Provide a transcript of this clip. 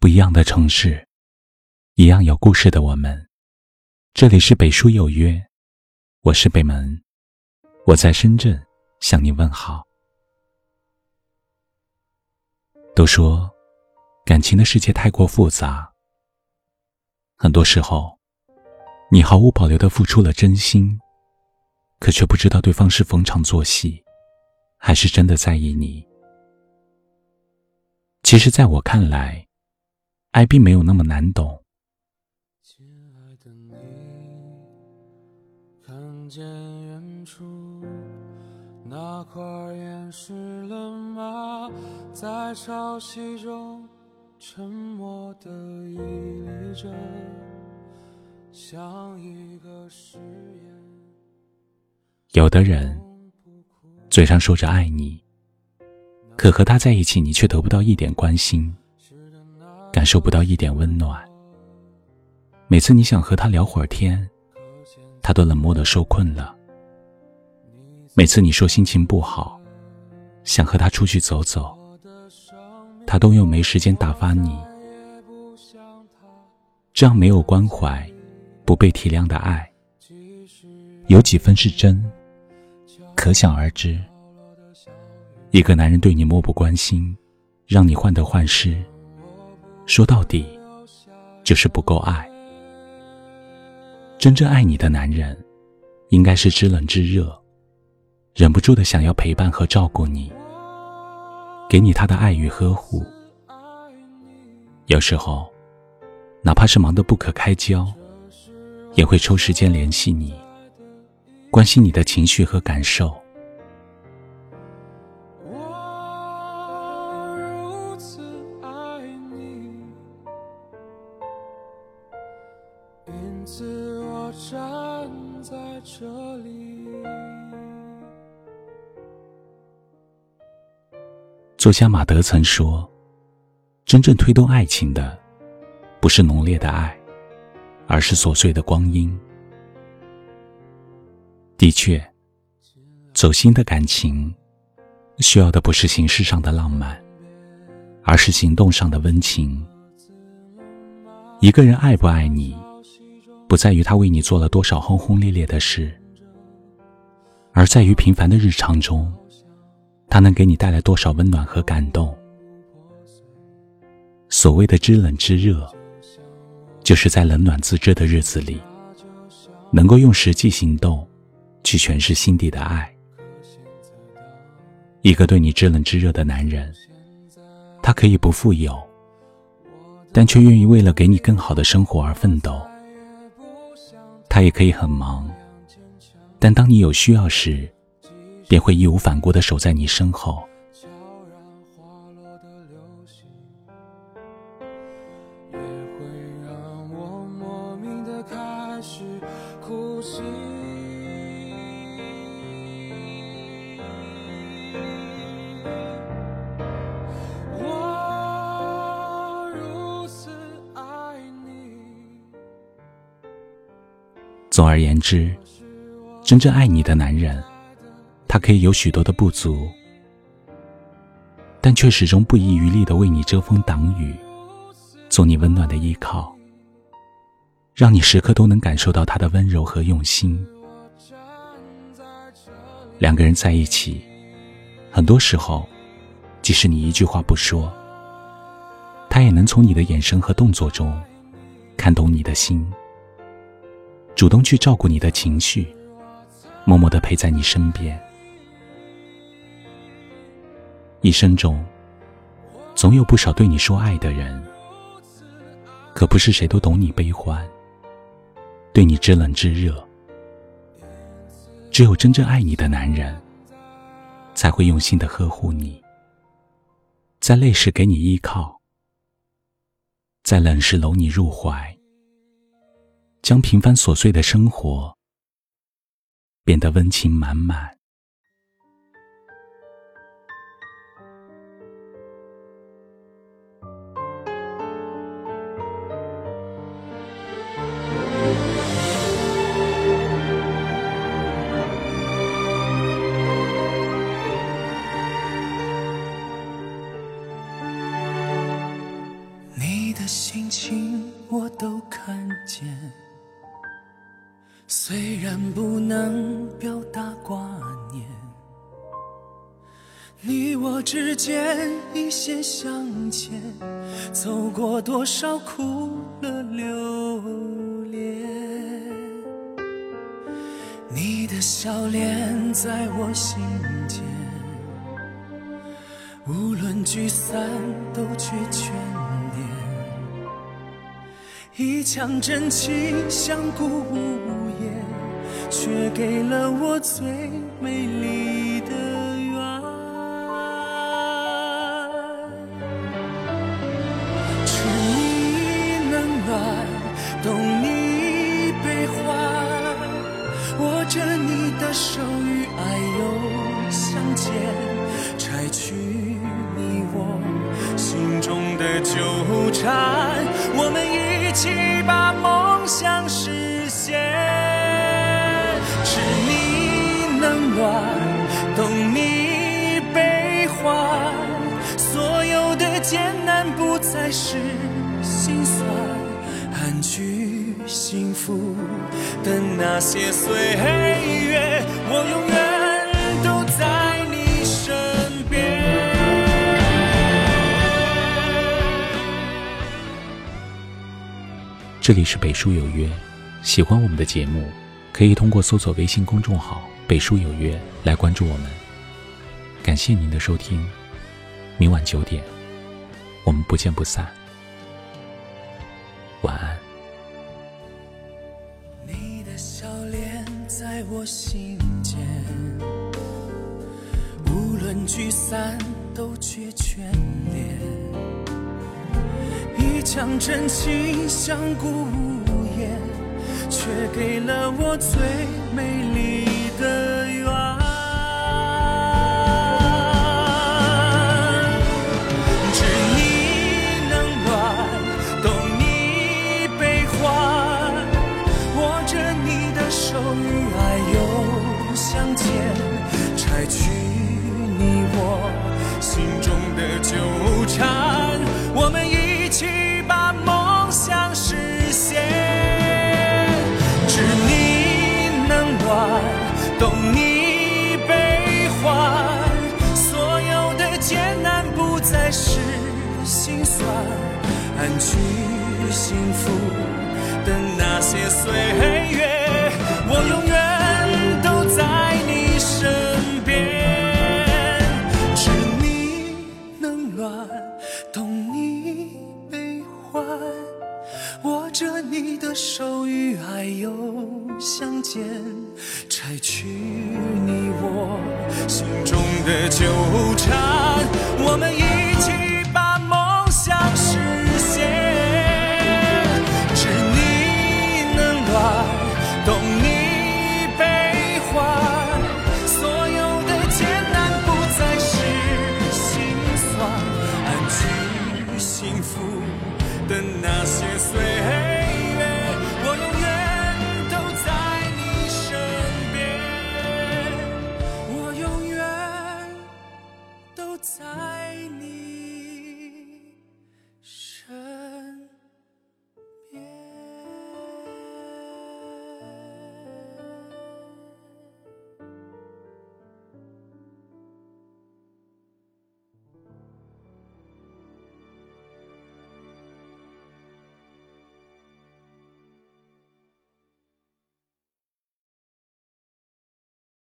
不一样的城市，一样有故事的我们。这里是北书有约，我是北门，我在深圳向你问好。都说感情的世界太过复杂，很多时候，你毫无保留的付出了真心，可却不知道对方是逢场作戏，还是真的在意你。其实，在我看来，爱并没有那么难懂。亲爱的你，看见远处那块岩石了吗？在潮汐中沉默的屹立着，像一个誓言。有的人嘴上说着爱你，可和他在一起，你却得不到一点关心，感受不到一点温暖。每次你想和他聊会儿天，他都冷漠的受困了。每次你说心情不好，想和他出去走走，他都又没时间打发你。这样没有关怀、不被体谅的爱，有几分是真？可想而知。一个男人对你漠不关心，让你患得患失，说到底，就是不够爱。真正爱你的男人，应该是知冷知热，忍不住的想要陪伴和照顾你，给你他的爱与呵护。有时候，哪怕是忙得不可开交，也会抽时间联系你，关心你的情绪和感受。因此我站在这里。作家马德曾说：“真正推动爱情的，不是浓烈的爱，而是琐碎的光阴。”的确，走心的感情，需要的不是形式上的浪漫，而是行动上的温情。一个人爱不爱你，不在于他为你做了多少轰轰烈烈的事，而在于平凡的日常中。他能给你带来多少温暖和感动？所谓的知冷知热，就是在冷暖自知的日子里，能够用实际行动去诠释心底的爱。一个对你知冷知热的男人，他可以不富有，但却愿意为了给你更好的生活而奋斗。他也可以很忙，但当你有需要时，便会义无反顾的守在你身后。总而言之，真正爱你的男人，他可以有许多的不足，但却始终不遗余力的为你遮风挡雨，做你温暖的依靠，让你时刻都能感受到他的温柔和用心。两个人在一起，很多时候，即使你一句话不说，他也能从你的眼神和动作中，看懂你的心，主动去照顾你的情绪，默默的陪在你身边。一生中，总有不少对你说爱的人，可不是谁都懂你悲欢，对你知冷知热。只有真正爱你的男人，才会用心的呵护你，在累时给你依靠，在冷时搂你入怀，将平凡琐碎的生活变得温情满满。虽然不能表达挂念，你我之间一线相牵，走过多少苦乐流连，你的笑脸在我心间。无论聚散都缺眷恋，一腔真情相顾无言，却给了我最美丽的缘。知你冷暖，懂你悲欢，握着你的手与爱又相见，拆去你我。心中的纠缠，我们一起把梦想实现。再是心酸，安居幸福的那些岁月，我永远都在。这里是北书有约，喜欢我们的节目，可以通过搜索微信公众号“北书有约”来关注我们。感谢您的收听，明晚九点，我们不见不散。晚安。你的笑脸在我心间，无论聚散都缺眷恋。一腔真情相顾无言，却给了我最美丽的再是心酸，安居幸福的那些岁月，我永远都在你身边。知你冷暖，懂你悲欢。握着你的手与爱又相见，拆去